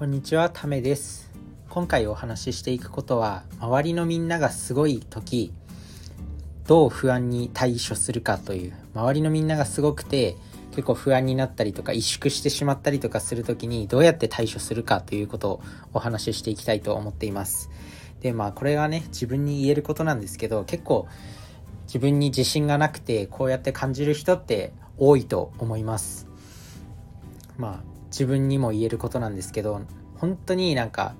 こんにちは、ためです。今回お話ししていくことは、周りのみんながすごい時、どう不安に対処するかという、周りのみんながすごくて、結構不安になったりとか萎縮してしまったりとかする時にどうやって対処するかということをお話ししていきたいと思っています。で、まあこれがね、自分に言えることなんですけど、結構自分に自信がなくてこうやって感じる人って多いと思います。まあ自分にも言えることなんですけど本当になんか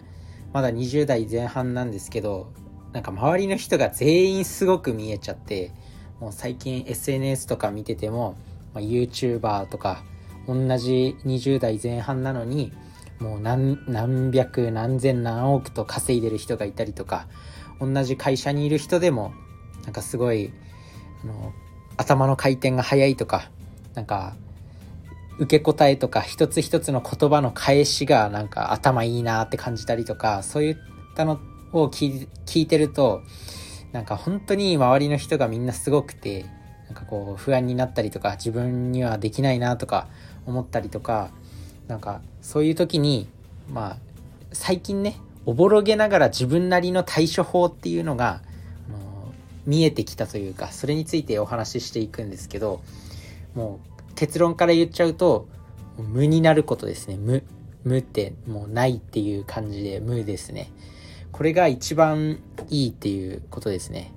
まだ20代前半なんですけどなんか周りの人が全員すごく見えちゃってもう最近 SNS とか見てても、まあ、YouTuber とか同じ20代前半なのにもう何何百何千何億と稼いでる人がいたりとか同じ会社にいる人でもなんかすごいあの頭の回転が速いとかなんか受け答えとか一つ一つの言葉の返しがなんか頭いいなって感じたりとかそういったのを聞い聞いてるとなんか本当に周りの人がみんなすごくてなんかこう不安になったりとか自分にはできないなとか思ったりとかなんかそういう時にまあ最近ねおぼろげながら自分なりの対処法っていうのが、見えてきたというかそれについてお話ししていくんですけどもう結論から言っちゃうと無になることですね。無無ってもうないっていう感じで無ですね。これが一番いいっていうことですね。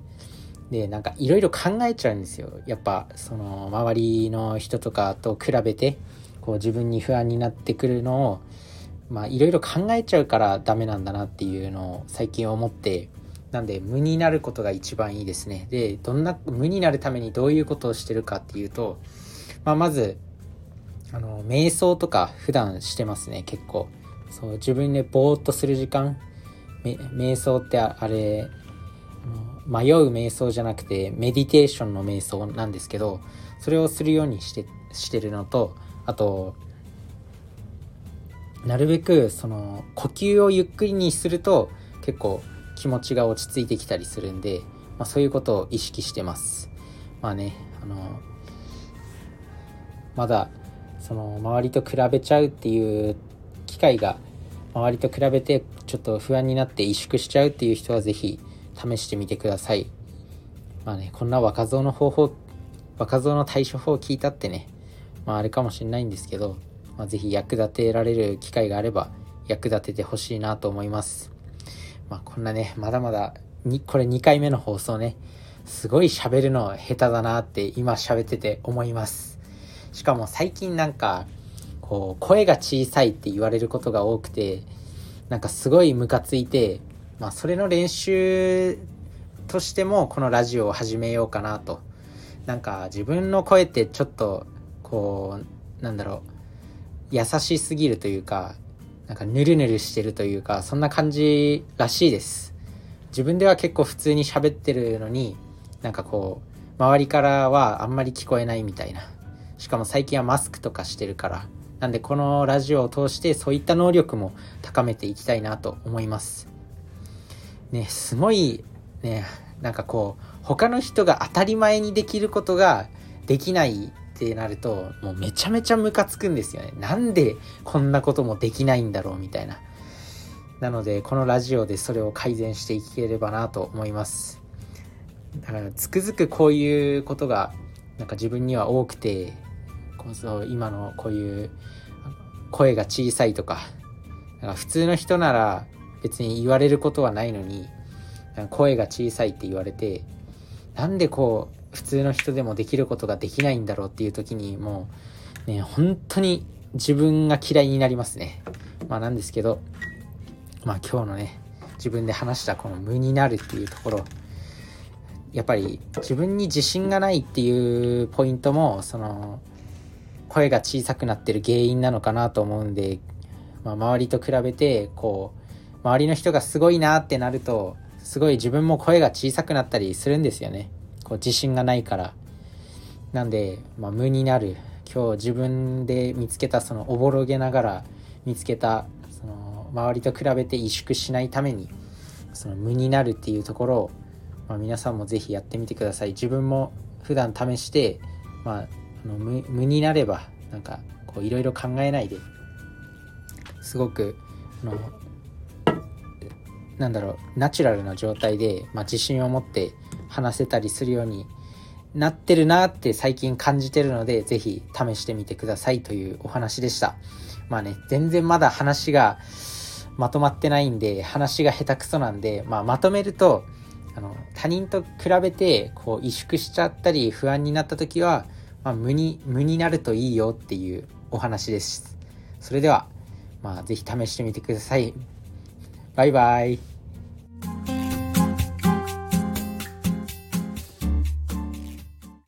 でなんかいろいろ考えちゃうんですよ。やっぱその周りの人とかと比べてこう自分に不安になってくるのをまあいろいろ考えちゃうからダメなんだなっていうのを最近思ってなんで無になることが一番いいですね。でどんな無になるためにどういうことをしてるかっていうとまあ、まずあの瞑想とか普段してますね結構。そう自分でぼーっとする時間。瞑想ってあれ迷う瞑想じゃなくてメディテーションの瞑想なんですけどそれをするようにしてしてるのとあとなるべくその呼吸をゆっくりにすると結構気持ちが落ち着いてきたりするんで、まあ、そういうことを意識してます。まあねあのまだその周りと比べちゃうっていう機会が周りと比べてちょっと不安になって萎縮しちゃうっていう人は是非試してみてください。まあねこんな若造の方法若造の対処法を聞いたってね。まああれかもしれないんですけど、まあ、是非役立てられる機会があれば役立ててほしいなと思います。まあこんなねまだまだにこれ2回目の放送ねすごい喋るの下手だなって今喋ってて思います。しかも最近なんかこう声が小さいって言われることが多くてなんかすごいムカついてまあそれの練習としてもこのラジオを始めようかなと。なんか自分の声ってちょっとこうなんだろう優しすぎるというかなんかヌルヌルしてるというかそんな感じらしいです。自分では結構普通に喋ってるのになんかこう周りからはあんまり聞こえないみたいな。しかも最近はマスクとかしてるからなんでこのラジオを通してそういった能力も高めていきたいなと思います。ねすごいねなんかこう他の人が当たり前にできることができないってなるともうめちゃめちゃムカつくんですよね。なんでこんなこともできないんだろうみたいな。なのでこのラジオでそれを改善していければなと思います。だからつくづくこういうことがなんか自分には多くてこそ今のこういう声が小さいとかなんか普通の人なら別に言われることはないのに声が小さいって言われてなんでこう普通の人でもできることができないんだろうっていう時にもうね本当に自分が嫌いになりますね。まあなんですけどまあ今日のね自分で話したこの無になるっていうところやっぱり自分に自信がないっていうポイントもその声が小さくなってる原因なのかなと思うんで、まあ、周りと比べてこう周りの人がすごいなってなるとすごい自分も声が小さくなったりするんですよね。こう自信がないから。なんで、まあ、無になる。今日自分で見つけたそのおぼろげながら見つけたその周りと比べて萎縮しないためにその無になるっていうところを、まあ、皆さんも是非やってみてください。自分も普段試して、ま、の無無になればなんかこういろいろ考えないですごくあのなんだろうナチュラルな状態で、まあ、自信を持って話せたりするようになってるなって最近感じてるので、ぜひ試してみてくださいというお話でした。まあね、全然まだ話がまとまってないんで、話が下手くそなんで、まあまとめると、あの、他人と比べて、こう、萎縮しちゃったり、不安になった時は、まあ、無に、無になるといいよっていうお話です。それでは、まあ、ぜひ試してみてください。バイバイ。